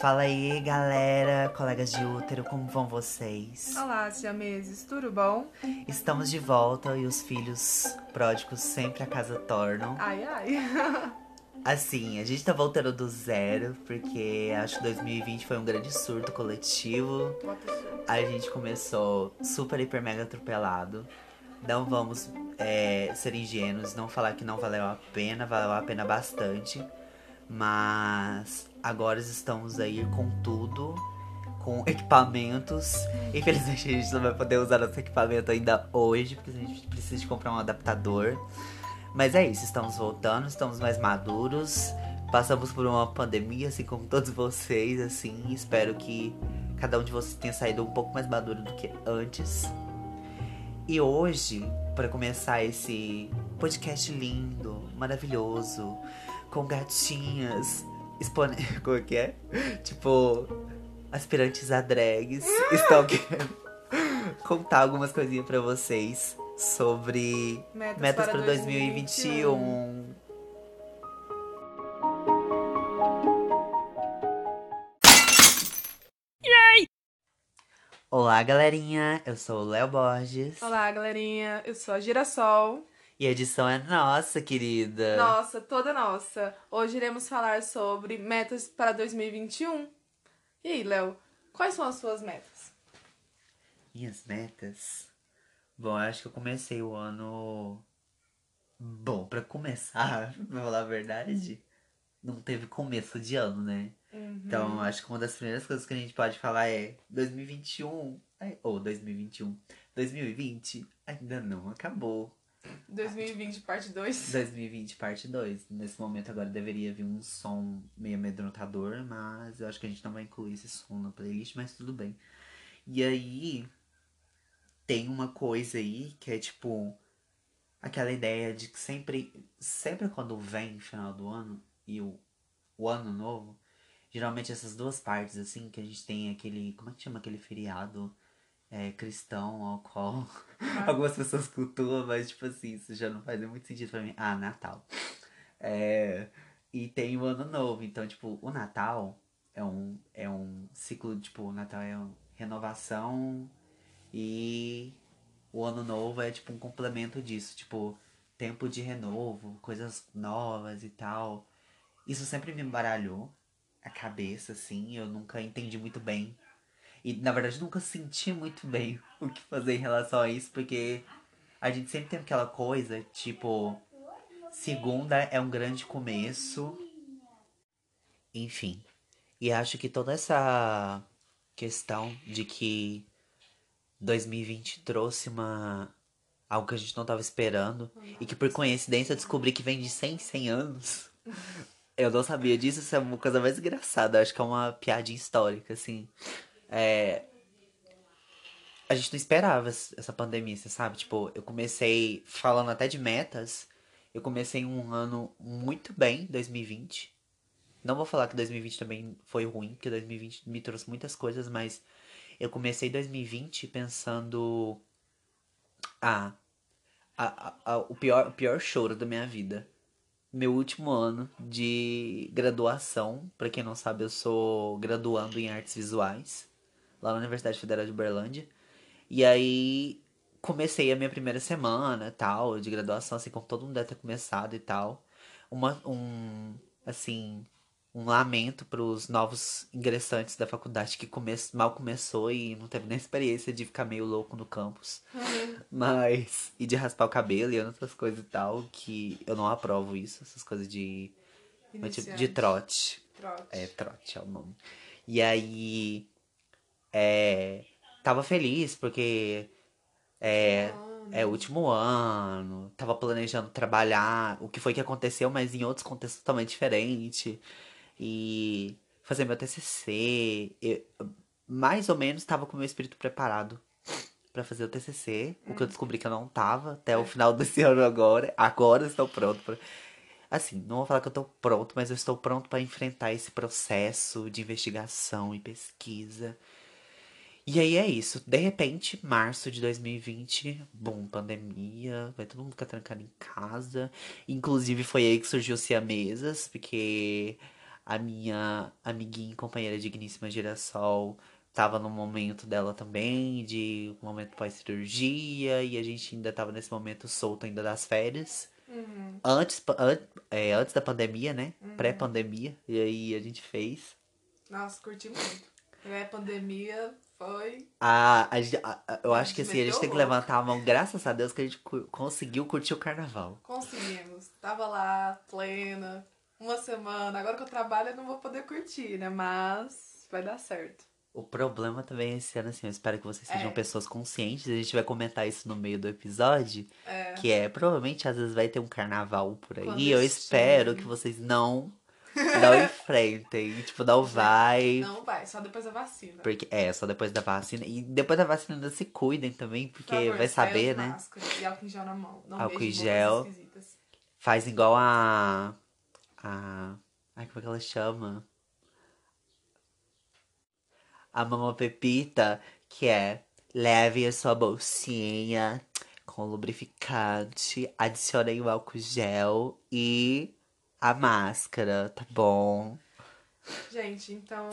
Fala aí, galera, colegas de útero, como vão vocês? Olá, siameses, tudo bom? Estamos de volta e os filhos pródigos sempre a casa tornam. Ai, ai. Assim, a gente tá voltando do zero, porque acho que 2020 foi um grande surto coletivo. A gente começou super, hiper, mega atropelado. Não vamos é, ser ingênuos, não falar que não valeu a pena, valeu a pena bastante. Mas agora estamos aí com tudo, com equipamentos. Infelizmente a gente não vai poder usar nosso equipamento ainda hoje, porque a gente precisa de comprar um adaptador. Mas é isso, estamos voltando, estamos mais maduros. Passamos por uma pandemia, assim como todos vocês, assim. Espero que cada um de vocês tenha saído um pouco mais maduro do que antes. E hoje, para começar esse podcast lindo, maravilhoso, com gatinhas, expone... como é que é? Tipo, aspirantes a drags, estão querendo contar algumas coisinhas para vocês sobre Metas, metas para para 2021. Olá, galerinha. Eu sou o Léo Borges. Olá, galerinha. Eu sou a Girassol. E a edição é nossa, querida. Nossa, toda nossa. Hoje iremos falar sobre metas para 2021. E aí, Léo, quais são as suas metas? Minhas metas. Bom, eu acho que eu comecei o ano. Bom, pra começar, pra falar a verdade, não teve começo de ano, né? Então, eu acho que uma das primeiras coisas que a gente pode falar é 2021. ai, Ou 2021. 2020 ainda não acabou. 2020, parte 2. 2020, parte 2. Nesse momento agora deveria vir um som meio amedrontador, mas eu acho que a gente não vai incluir esse som na playlist, mas tudo bem. E aí tem uma coisa aí que é tipo aquela ideia de que sempre, sempre quando vem o final do ano e o, o ano novo, geralmente essas duas partes assim, que a gente tem aquele, como é que chama aquele feriado? É, cristão, ao qual algumas pessoas cultuam, mas tipo assim, isso já não faz muito sentido pra mim. Ah, Natal. É, e tem o Ano Novo, então, tipo, o Natal é um, é um ciclo, tipo, o Natal é uma renovação e o Ano Novo é, tipo, um complemento disso, tipo, tempo de renovo, coisas novas e tal. Isso sempre me embaralhou a cabeça, assim, eu nunca entendi muito bem. E, na verdade, nunca senti muito bem o que fazer em relação a isso, porque a gente sempre tem aquela coisa, tipo, segunda é um grande começo. Enfim. E acho que toda essa questão de que 2020 trouxe uma algo que a gente não tava esperando e que por coincidência eu descobri que vem de 100 em 100 anos. Eu não sabia disso, isso é uma coisa mais engraçada, acho que é uma piadinha histórica assim. É... A gente não esperava essa pandemia, você sabe? Tipo, eu comecei falando até de metas. Eu comecei um ano muito bem, 2020. Não vou falar que 2020 também foi ruim, porque 2020 me trouxe muitas coisas, mas eu comecei 2020 pensando. Ah, a, a, a, o, pior, o pior choro da minha vida. Meu último ano de graduação. Pra quem não sabe, eu sou graduando em artes visuais lá na Universidade Federal de Uberlândia. E aí comecei a minha primeira semana, tal, de graduação, assim, como todo mundo deve ter começado e tal. Uma, um, assim, um lamento pros novos ingressantes da faculdade que come mal começou e não teve nem experiência de ficar meio louco no campus. Mas, e de raspar o cabelo e outras coisas e tal, que eu não aprovo isso, essas coisas de, tipo, de trote. Trote. É, trote é o nome. E aí, é, tava feliz porque é, é o último ano, tava planejando trabalhar, o que foi que aconteceu, mas em outros contextos totalmente diferentes. E fazer meu TCC, eu, mais ou menos tava com o meu espírito preparado pra fazer o TCC, o que eu descobri que eu não tava até o final desse ano agora. Agora estou pronto pra... Assim, não vou falar que eu tô pronto, mas eu estou pronto pra enfrentar esse processo de investigação e pesquisa. E aí é isso. De repente, março de 2020, bom, pandemia, vai todo mundo ficar trancado em casa. Inclusive foi aí que surgiu o Siamesas, porque A minha amiguinha e companheira digníssima Girassol tava no momento dela também, de um momento pós-cirurgia, e a gente ainda tava nesse momento solto ainda das férias. Uhum. Antes, an, é, antes da pandemia, né? Pré-pandemia. E aí a gente fez. Nossa, curti muito. É, pandemia foi. A, a, gente- a- a- eu acho que assim, a gente tem que levantar a mão, graças a Deus, que a gente cu- conseguiu curtir o carnaval. Conseguimos. Tava lá, plena, uma semana. Agora que eu trabalho, eu não vou poder curtir, né? Mas vai dar certo. O problema também esse ano, assim, eu espero que vocês sejam É. pessoas conscientes. A gente vai comentar isso no meio do episódio. É. Que é, provavelmente, às vezes vai ter um carnaval por aí. Eu espero que vocês não, não enfrentem. Tipo, não vai. Não vai, só depois da vacina. Porque, é, só depois da vacina. E depois da vacina ainda se cuidem também, Por porque favor, vai saber, né? máscara E álcool em gel na mão. Não Álcool em gel. Faz igual a. A. Ai, como é que ela chama? A Mamã Pepita, que é leve a sua bolsinha com lubrificante, adicione o álcool gel e a máscara, tá bom? Gente, então.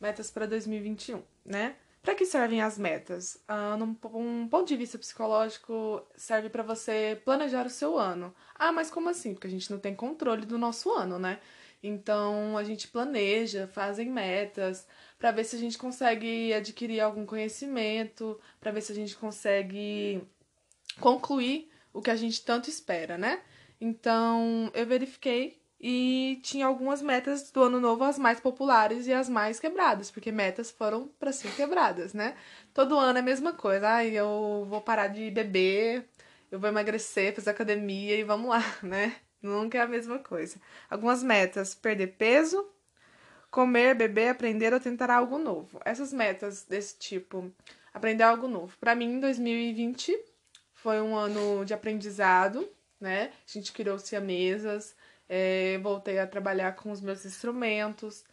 Metas para 2021, né? Para que servem as metas? Ah, num um ponto de vista psicológico, serve para você planejar o seu ano. Ah, mas como assim? Porque a gente não tem controle do nosso ano, né? Então a gente planeja, fazem metas para ver se a gente consegue adquirir algum conhecimento, para ver se a gente consegue concluir o que a gente tanto espera, né? Então eu verifiquei e tinha algumas metas do ano novo, as mais populares e as mais quebradas, porque metas foram para ser quebradas, né? Todo ano é a mesma coisa. Ai, eu vou parar de beber, eu vou emagrecer, fazer academia e vamos lá, né? Nunca é a mesma coisa. Algumas metas: perder peso, comer, beber, aprender ou tentar algo novo. Essas metas desse tipo, aprender algo novo. Para mim, 2020 foi um ano de aprendizado, né? A gente criou mesas, é, voltei a trabalhar com os meus instrumentos,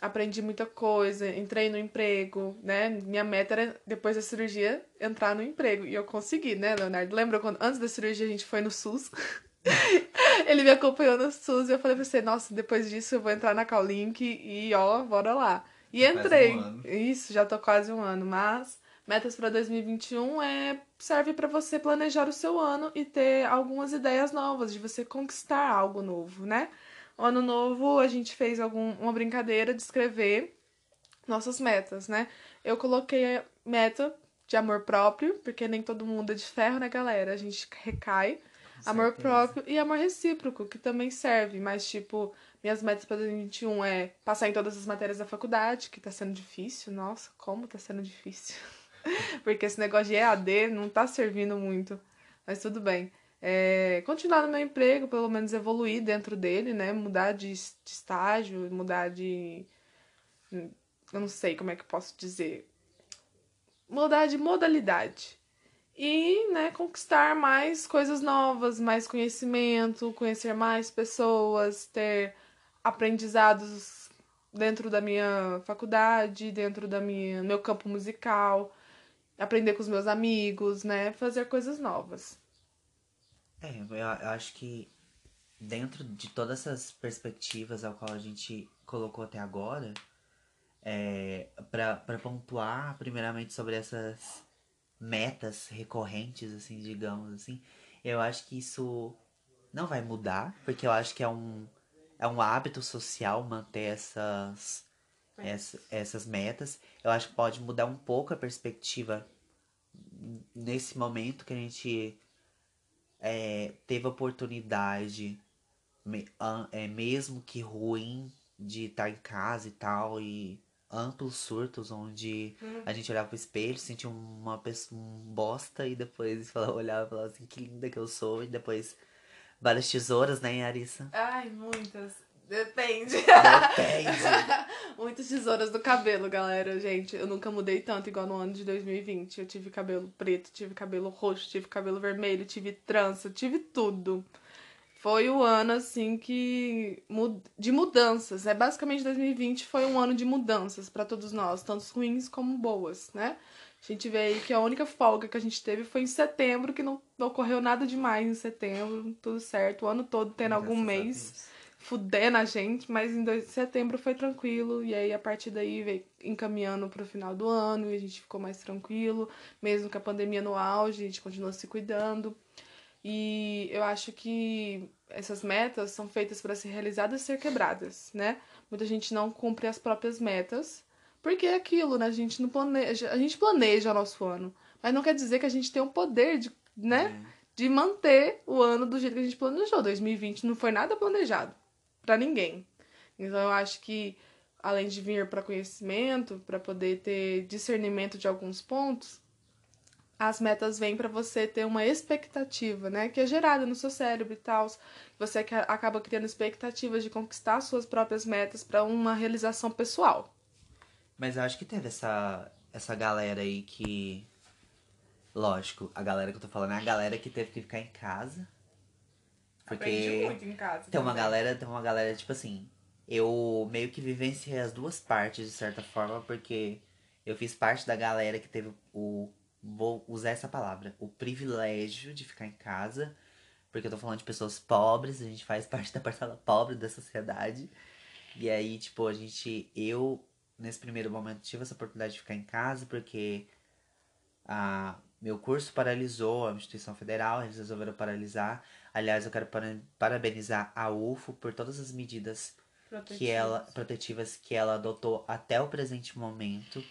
aprendi muita coisa, entrei no emprego, né? Minha meta era, depois da cirurgia, entrar no emprego. E eu consegui, né, Leonardo? Lembra quando antes da cirurgia a gente foi no SUS? Ele me acompanhou no SUS e eu falei pra você, nossa, depois disso eu vou entrar na Callink e ó, bora lá. E entrei. um. Isso, já tô quase um ano, mas metas para 2021 é serve para você planejar o seu ano e ter algumas ideias novas de você conquistar algo novo, né? O ano novo a gente fez algum, uma brincadeira de escrever nossas metas, né? Eu coloquei a meta de amor próprio, porque nem todo mundo é de ferro, né, galera? A gente recai. Amor certeza. próprio e amor recíproco, que também serve, mas tipo, minhas metas para 2021 é passar em todas as matérias da faculdade, que tá sendo difícil. Nossa, como tá sendo difícil. Porque esse negócio de EAD não tá servindo muito. Mas tudo bem. É, continuar no meu emprego, pelo menos evoluir dentro dele, né? Mudar de, de estágio, mudar de. Eu não sei como é que eu posso dizer. Mudar de modalidade. E, né, conquistar mais coisas novas, mais conhecimento, conhecer mais pessoas, ter aprendizados dentro da minha faculdade, dentro da minha meu campo musical, aprender com os meus amigos, né, fazer coisas novas. É, eu, acho que dentro de todas essas perspectivas ao qual a gente colocou até agora, é, para pontuar primeiramente sobre essas metas recorrentes, assim, digamos assim, eu acho que isso não vai mudar, porque eu acho que é um, é um hábito social manter essas, essa- essas metas. Eu acho que pode mudar um pouco a perspectiva nesse momento que a gente é, teve a oportunidade, me- an- é, mesmo que ruim, de estar em casa e tal, e amplos surtos onde a gente olhava pro espelho, sentia uma pessoa um bosta e depois falava, olhava e falava assim, que linda que eu sou, e depois várias tesouras, né, Arissa? Ai, muitas. Depende. Depende. Muitas tesouras do cabelo, galera. Gente, eu nunca mudei tanto igual no ano de 2020. Eu tive cabelo preto, tive cabelo roxo, tive cabelo vermelho, tive trança, tive tudo. Foi o ano, assim, que. de mudanças, né? Basicamente, 2020 foi um ano de mudanças pra todos nós, tanto ruins como boas, né? A gente vê aí que a única folga que a gente teve foi em setembro, que não, não ocorreu nada demais em setembro, tudo certo. O ano todo tendo algum Graças a mês. Fudendo a gente, mas em dois, setembro foi tranquilo, e aí a partir daí veio encaminhando pro final do ano, e a gente ficou mais tranquilo, mesmo com a pandemia no auge, a gente continuou se cuidando. E eu acho que essas metas são feitas para ser realizadas e ser quebradas, né? Muita gente não cumpre as próprias metas, porque é aquilo, né? A gente não planeja, a gente planeja o nosso ano, mas não quer dizer que a gente tem o poder de, né, é. de manter o ano do jeito que a gente planejou. 2020 não foi nada planejado para ninguém. Então eu acho que além de vir para conhecimento, para poder ter discernimento de alguns pontos, as metas vêm para você ter uma expectativa, né? Que é gerada no seu cérebro e tal. Você acaba criando expectativas de conquistar suas próprias metas para uma realização pessoal. Mas eu acho que teve essa, essa galera aí que. Lógico, a galera que eu tô falando é a galera que teve que ficar em casa. Porque muito em casa. Tem uma galera, tem uma galera, tipo assim. Eu meio que vivenciei as duas partes, de certa forma, porque eu fiz parte da galera que teve o vou usar essa palavra, o privilégio de ficar em casa, porque eu tô falando de pessoas pobres, a gente faz parte da parcela pobre da sociedade. E aí, tipo, a gente, eu, nesse primeiro momento, tive essa oportunidade de ficar em casa, porque a, meu curso paralisou, a instituição federal, eles resolveram paralisar. Aliás, eu quero parabenizar a UFO por todas as medidas protetivas. que ela protetivas que ela adotou até o presente momento.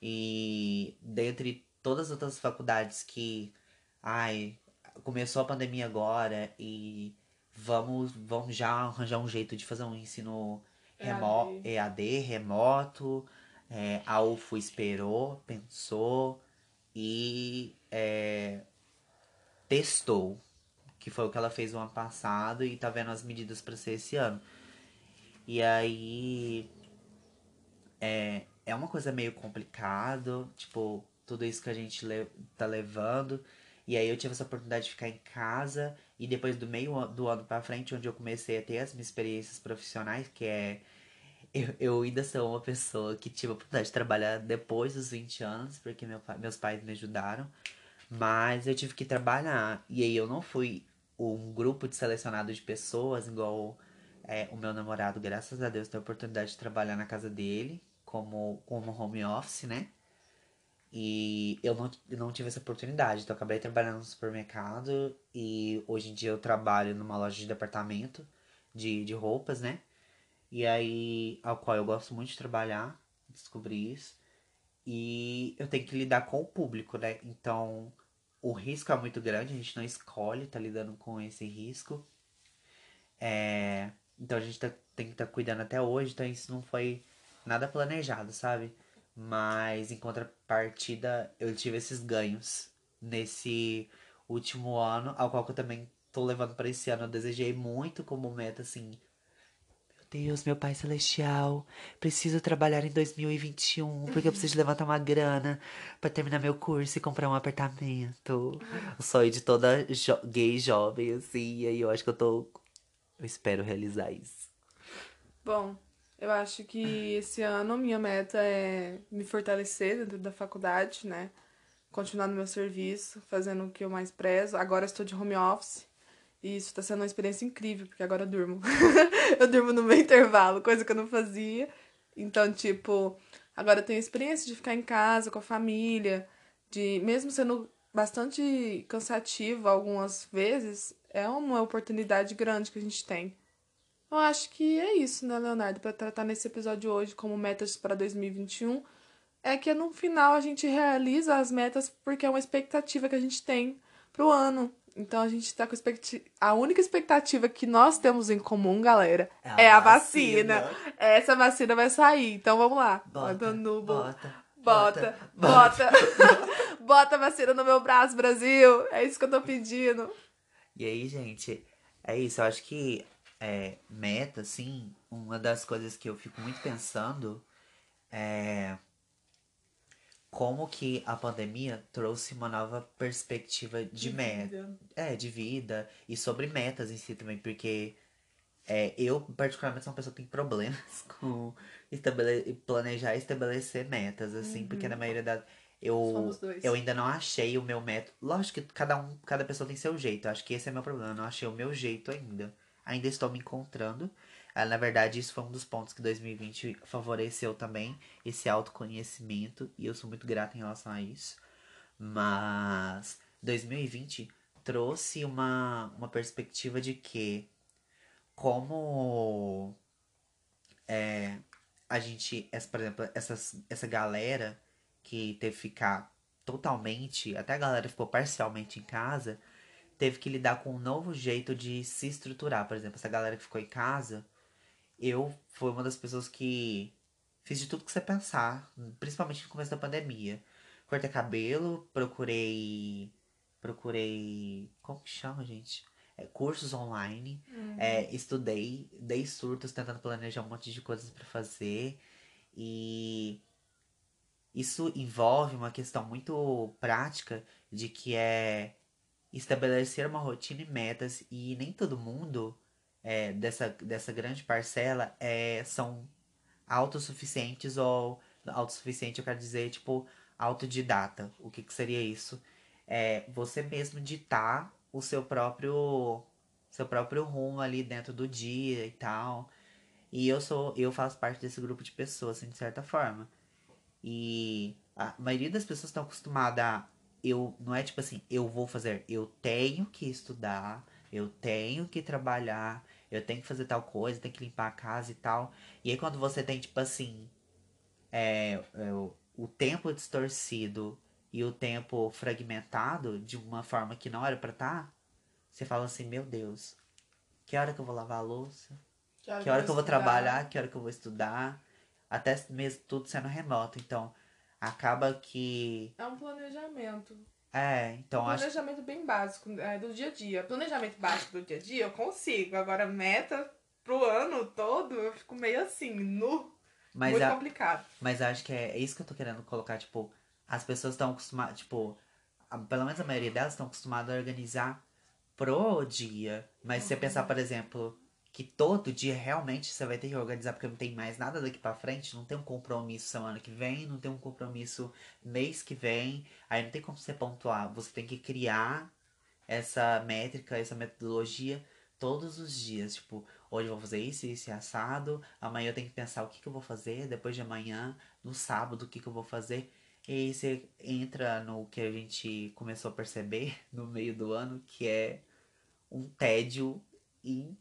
E dentre todas as outras faculdades que, ai, começou a pandemia agora e vamos, vamos já arranjar um jeito de fazer um ensino remo EAD, EAD remoto. É, a UFO esperou, pensou e é, testou, que foi o que ela fez no ano passado e tá vendo as medidas para ser esse ano. E aí é, é uma coisa meio complicado, tipo, tudo isso que a gente le tá levando. E aí eu tive essa oportunidade de ficar em casa e depois do meio do ano para frente, onde eu comecei a ter as minhas experiências profissionais, que é eu, eu ainda sou uma pessoa que tive a oportunidade de trabalhar depois dos 20 anos, porque meu, meus pais me ajudaram. Mas eu tive que trabalhar. E aí eu não fui um grupo de selecionado de pessoas, igual é, o meu namorado, graças a Deus, tem a oportunidade de trabalhar na casa dele, como, como home office, né? E eu não, não tive essa oportunidade. Então acabei trabalhando no supermercado e hoje em dia eu trabalho numa loja de departamento de, de roupas, né? E aí, ao qual eu gosto muito de trabalhar, descobri isso. E eu tenho que lidar com o público, né? Então, o risco é muito grande, a gente não escolhe tá lidando com esse risco. É... Então a gente tá, tem que estar tá cuidando até hoje, então isso não foi nada planejado, sabe? Mas em contrapartida, eu tive esses ganhos nesse último ano, ao qual eu também tô levando para esse ano. Eu desejei muito como meta, assim, Deus, meu Pai Celestial, preciso trabalhar em 2021 porque eu preciso levantar uma grana para terminar meu curso e comprar um apartamento. O sonho de toda jo gay jovem, assim, e aí eu acho que eu tô. Eu espero realizar isso. Bom, eu acho que esse ano minha meta é me fortalecer dentro da faculdade, né? Continuar no meu serviço, fazendo o que eu mais prezo. Agora estou de home office. E isso tá sendo uma experiência incrível, porque agora eu durmo. eu durmo no meu intervalo, coisa que eu não fazia. Então, tipo, agora eu tenho a experiência de ficar em casa com a família, de mesmo sendo bastante cansativo algumas vezes, é uma oportunidade grande que a gente tem. Eu acho que é isso, né, Leonardo, para tratar nesse episódio hoje como metas para 2021, é que no final a gente realiza as metas porque é uma expectativa que a gente tem pro ano. Então a gente tá com expectativa. A única expectativa que nós temos em comum, galera, é a, é a vacina. vacina. Essa vacina vai sair. Então vamos lá. Bota, no... bota, bota, bota. Bota. bota a vacina no meu braço, Brasil. É isso que eu tô pedindo. E aí, gente, é isso. Eu acho que é, meta, assim, uma das coisas que eu fico muito pensando é como que a pandemia trouxe uma nova perspectiva de, de meta. É, de vida. E sobre metas em si também, porque é, eu, particularmente, sou uma pessoa que tem problemas com estabele planejar e estabelecer metas, assim, uhum. porque na maioria das. Eu, eu ainda não achei o meu método. Lógico que cada um, cada pessoa tem seu jeito. Acho que esse é meu problema. Eu não achei o meu jeito ainda. ainda estou me encontrando. Ah, na verdade, isso foi um dos pontos que 2020 favoreceu também, esse autoconhecimento, e eu sou muito grato em relação a isso. Mas 2020 trouxe uma, uma perspectiva de que, como é, a gente, essa, por exemplo, essas, essa galera que teve que ficar totalmente, até a galera ficou parcialmente em casa, teve que lidar com um novo jeito de se estruturar. Por exemplo, essa galera que ficou em casa, eu fui uma das pessoas que fiz de tudo que você pensar, principalmente no começo da pandemia. Cortei cabelo, procurei. Procurei. Como que chama, gente? É, cursos online. Uhum. É, estudei, dei surtos tentando planejar um monte de coisas para fazer. E isso envolve uma questão muito prática de que é estabelecer uma rotina e metas e nem todo mundo é, dessa, dessa grande parcela é, são autossuficientes ou autossuficiente eu quero dizer tipo autodidata. O que, que seria isso? É você mesmo ditar o seu próprio seu próprio rumo ali dentro do dia e tal. E eu sou eu faço parte desse grupo de pessoas, assim, de certa forma. E a maioria das pessoas estão acostumadas a eu não é tipo assim, eu vou fazer, eu tenho que estudar, eu tenho que trabalhar, eu tenho que fazer tal coisa, tenho que limpar a casa e tal. E aí quando você tem tipo assim, é, é o, tempo distorcido e o tempo fragmentado de uma forma que não era para estar, tá, você fala assim, meu Deus, que hora que eu vou lavar a louça? Que hora que, hora que eu vou trabalhar? Que hora que eu vou estudar? Até mesmo tudo sendo remoto. Então, acaba que. É um planejamento. É, então um planejamento acho... bem básico é, do dia a dia. Planejamento básico do dia a dia eu consigo. Agora, meta pro ano todo, eu fico meio assim, nu. Mas Muito a... complicado. Mas acho que é, é isso que eu tô querendo colocar, tipo, as pessoas estão acostumadas, tipo, a, pelo menos a maioria delas estão acostumadas a organizar pro dia. Mas uhum. se você pensar, por exemplo, que todo dia realmente você vai ter que organizar porque não tem mais nada daqui para frente, não tem um compromisso semana que vem, não tem um compromisso mês que vem, aí não tem como você pontuar, você tem que criar essa métrica, essa metodologia todos os dias, tipo, hoje eu vou fazer isso, isso e assado, amanhã eu tenho que pensar o que, que eu vou fazer, depois de amanhã, no sábado, o que, que eu vou fazer. E aí você entra no que a gente começou a perceber no meio do ano, que é um tédio in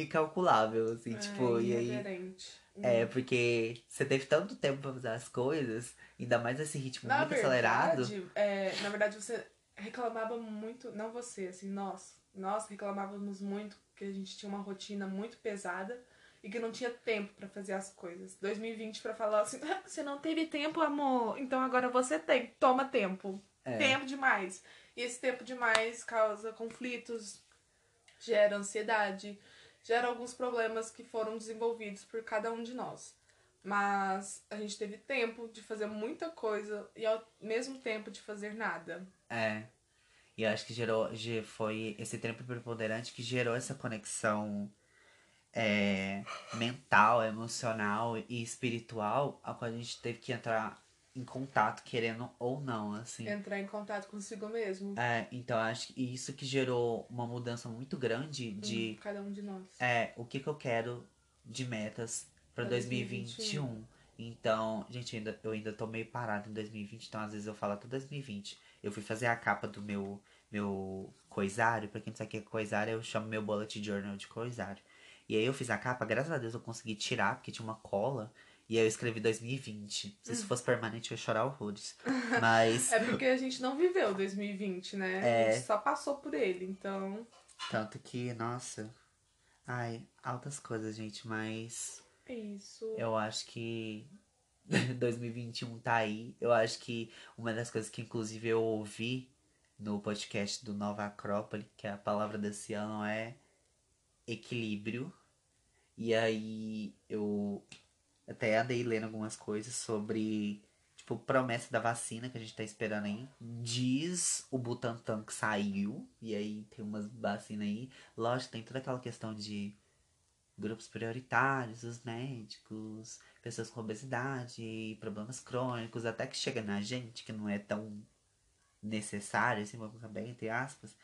incalculável, assim, é, tipo, e aí. É, porque você teve tanto tempo pra fazer as coisas, ainda mais esse ritmo na muito verdade, acelerado. É, na verdade, você reclamava muito, não você, assim, nós. Nós reclamávamos muito que a gente tinha uma rotina muito pesada e que não tinha tempo para fazer as coisas. 2020 para falar assim, ah, você não teve tempo, amor, então agora você tem, toma tempo. É. Tempo demais. E esse tempo demais causa conflitos, gera ansiedade, gera alguns problemas que foram desenvolvidos por cada um de nós. Mas a gente teve tempo de fazer muita coisa e ao mesmo tempo de fazer nada. É. E acho que gerou, foi esse tempo preponderante que gerou essa conexão é, mental, emocional e espiritual, a qual a gente teve que entrar em contato, querendo ou não, assim. Entrar em contato consigo mesmo. É, então acho que isso que gerou uma mudança muito grande de. Hum, cada um de nós. É, o que, que eu quero de metas para 2021. 2021. Então, gente, eu ainda, eu ainda tô meio parado em 2020, então às vezes eu falo até 2020. Eu fui fazer a capa do meu, meu coisário, pra quem não sabe o que é coisário, eu chamo meu bullet journal de coisário. E aí eu fiz a capa, graças a Deus eu consegui tirar, porque tinha uma cola. E aí eu escrevi 2020. Se isso hum. fosse permanente, eu ia chorar horrores. Mas. é porque a gente não viveu 2020, né? É... A gente só passou por ele, então. Tanto que, nossa. Ai, altas coisas, gente, mas. É isso. Eu acho que 2021 tá aí. Eu acho que uma das coisas que, inclusive, eu ouvi no podcast do Nova Acrópole, que a palavra desse ano é equilíbrio. E aí eu até andei lendo algumas coisas sobre, tipo, promessa da vacina que a gente tá esperando aí. Diz o Butantan que saiu. E aí tem umas vacinas aí. Lógico, tem toda aquela questão de grupos prioritários, os médicos, pessoas com obesidade, problemas crônicos, até que chega na gente, que não é tão necessário, assim, vamos bem, entre aspas,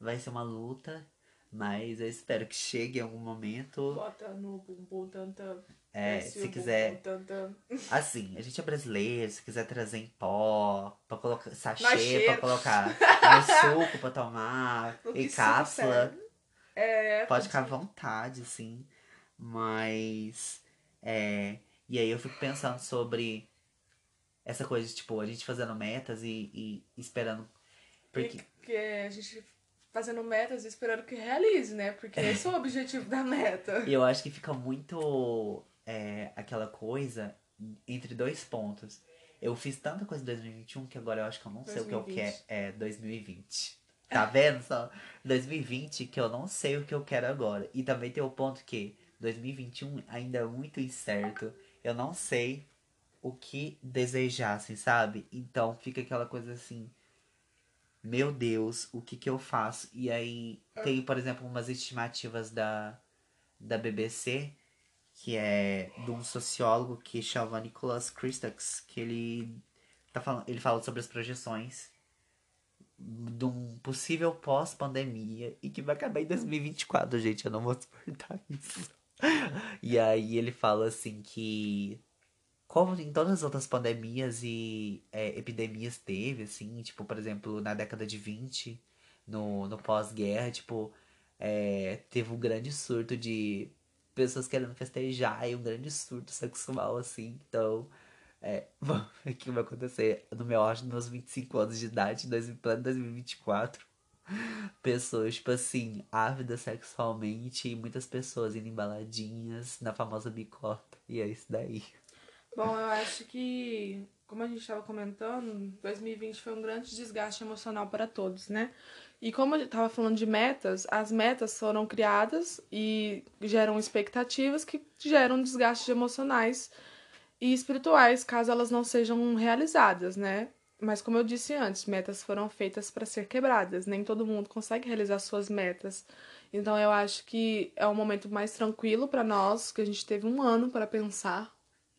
vai ser uma luta, Mas eu espero que chegue em algum momento. Bota no bumbum tanta. É, se quiser. Assim, a gente é brasileiro, se quiser trazer em pó, pra colocar sachê pra colocar no suco pra tomar, que em cápsula. É, pode ficar à vontade, assim. Mas, é, e aí eu fico pensando sobre essa coisa de, tipo, a gente fazendo metas e, e esperando. Porque, Porque a gente fazendo metas e esperando que realize, né? Porque esse é o objetivo da meta. E eu acho que fica muito é, aquela coisa entre dois pontos. Eu fiz tanta coisa em 2021 que agora eu acho que eu não sei o que eu 2020. quero. É 2020. Tá vendo só? 2020 que eu não sei o que eu quero agora. E também tem o ponto que 2021 ainda é muito incerto. Eu não sei o que desejar, assim, sabe? Então fica aquela coisa assim. Meu Deus, o que que eu faço? E aí tem, por exemplo, umas estimativas da, da BBC, que é de um sociólogo que chama Nicholas Christakis, que ele tá falando, ele fala sobre as projeções de um possível pós-pandemia e que vai acabar em 2024, gente, eu não vou suportar isso. E aí ele fala assim que como em todas as outras pandemias e é, epidemias teve, assim, tipo, por exemplo, na década de 20, no, no pós-guerra, tipo, é, teve um grande surto de pessoas querendo festejar e um grande surto sexual, assim. Então, é, bom, o que vai acontecer no meu auge, nos meus 25 anos de idade, em dois- plano 2024? Pessoas, tipo assim, ávidas sexualmente e muitas pessoas indo em baladinhas na famosa bicota. E é isso daí. Bom, eu acho que, como a gente estava comentando, 2020 foi um grande desgaste emocional para todos, né? E como eu estava falando de metas, as metas foram criadas e geram expectativas que geram desgastes emocionais e espirituais, caso elas não sejam realizadas, né? Mas como eu disse antes, metas foram feitas para ser quebradas. Nem todo mundo consegue realizar suas metas. Então eu acho que é um momento mais tranquilo para nós, que a gente teve um ano para pensar,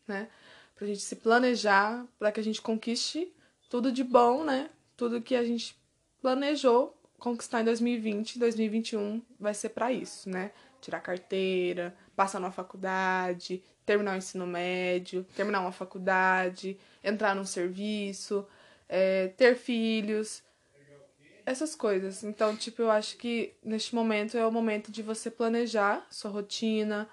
né? Pra gente se planejar, para que a gente conquiste tudo de bom, né? Tudo que a gente planejou conquistar em 2020, 2021 vai ser para isso, né? Tirar carteira, passar numa faculdade, terminar o ensino médio, terminar uma faculdade, entrar num serviço, é, ter filhos, essas coisas. Então, tipo, eu acho que neste momento é o momento de você planejar sua rotina,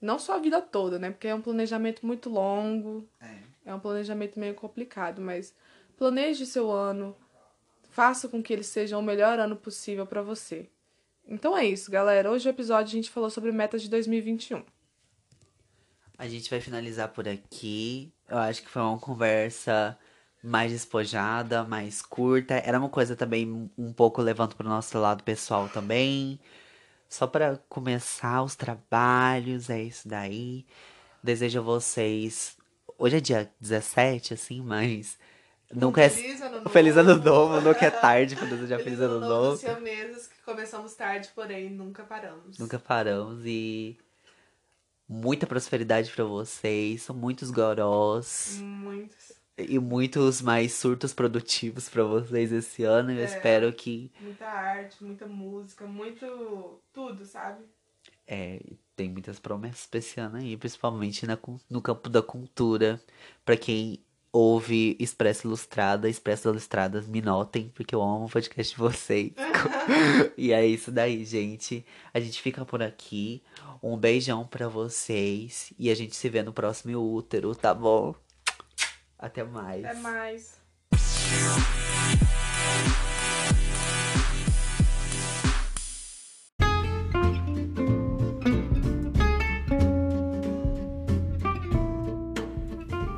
não só a vida toda, né? Porque é um planejamento muito longo, É. é um planejamento meio complicado, mas planeje seu ano, faça com que ele seja o melhor ano possível pra você. Então é isso, galera. Hoje o episódio a gente falou sobre metas de 2021. A gente vai finalizar por aqui. Eu acho que foi uma conversa mais despojada, mais curta. Era uma coisa também um pouco levando pro nosso lado pessoal também. Só para começar os trabalhos, é isso daí. Desejo a vocês. Hoje é dia 17, assim, mas. Nunca é. Feliz ano novo. Feliz ano novo, nunca é tarde pra desejar feliz ano novo. siameses, que começamos tarde, porém nunca paramos. Nunca paramos e muita prosperidade pra vocês. São muitos gorós Muitos. E muitos mais surtos produtivos pra vocês esse ano. Eu É. espero que Muita arte, muita música, muito tudo, sabe? é, tem muitas promessas pra esse ano aí, principalmente na, no campo da cultura. Pra quem ouve Expresso Ilustrada, Expresso Ilustradas, me notem, porque eu amo o podcast de vocês. e é isso daí, gente. A gente fica por aqui. Um beijão pra vocês. E a gente se vê no próximo útero, tá bom? Até mais. Até mais.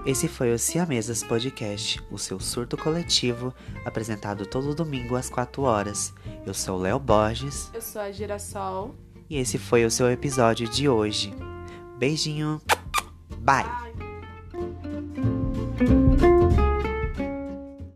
Esse foi o Siamesas Podcast, o seu surto coletivo, apresentado todo domingo às 4 horas. Eu sou o Léo Borges Eu sou a Girassol. e esse foi o seu episódio de hoje. Beijinho. Bye. Bye.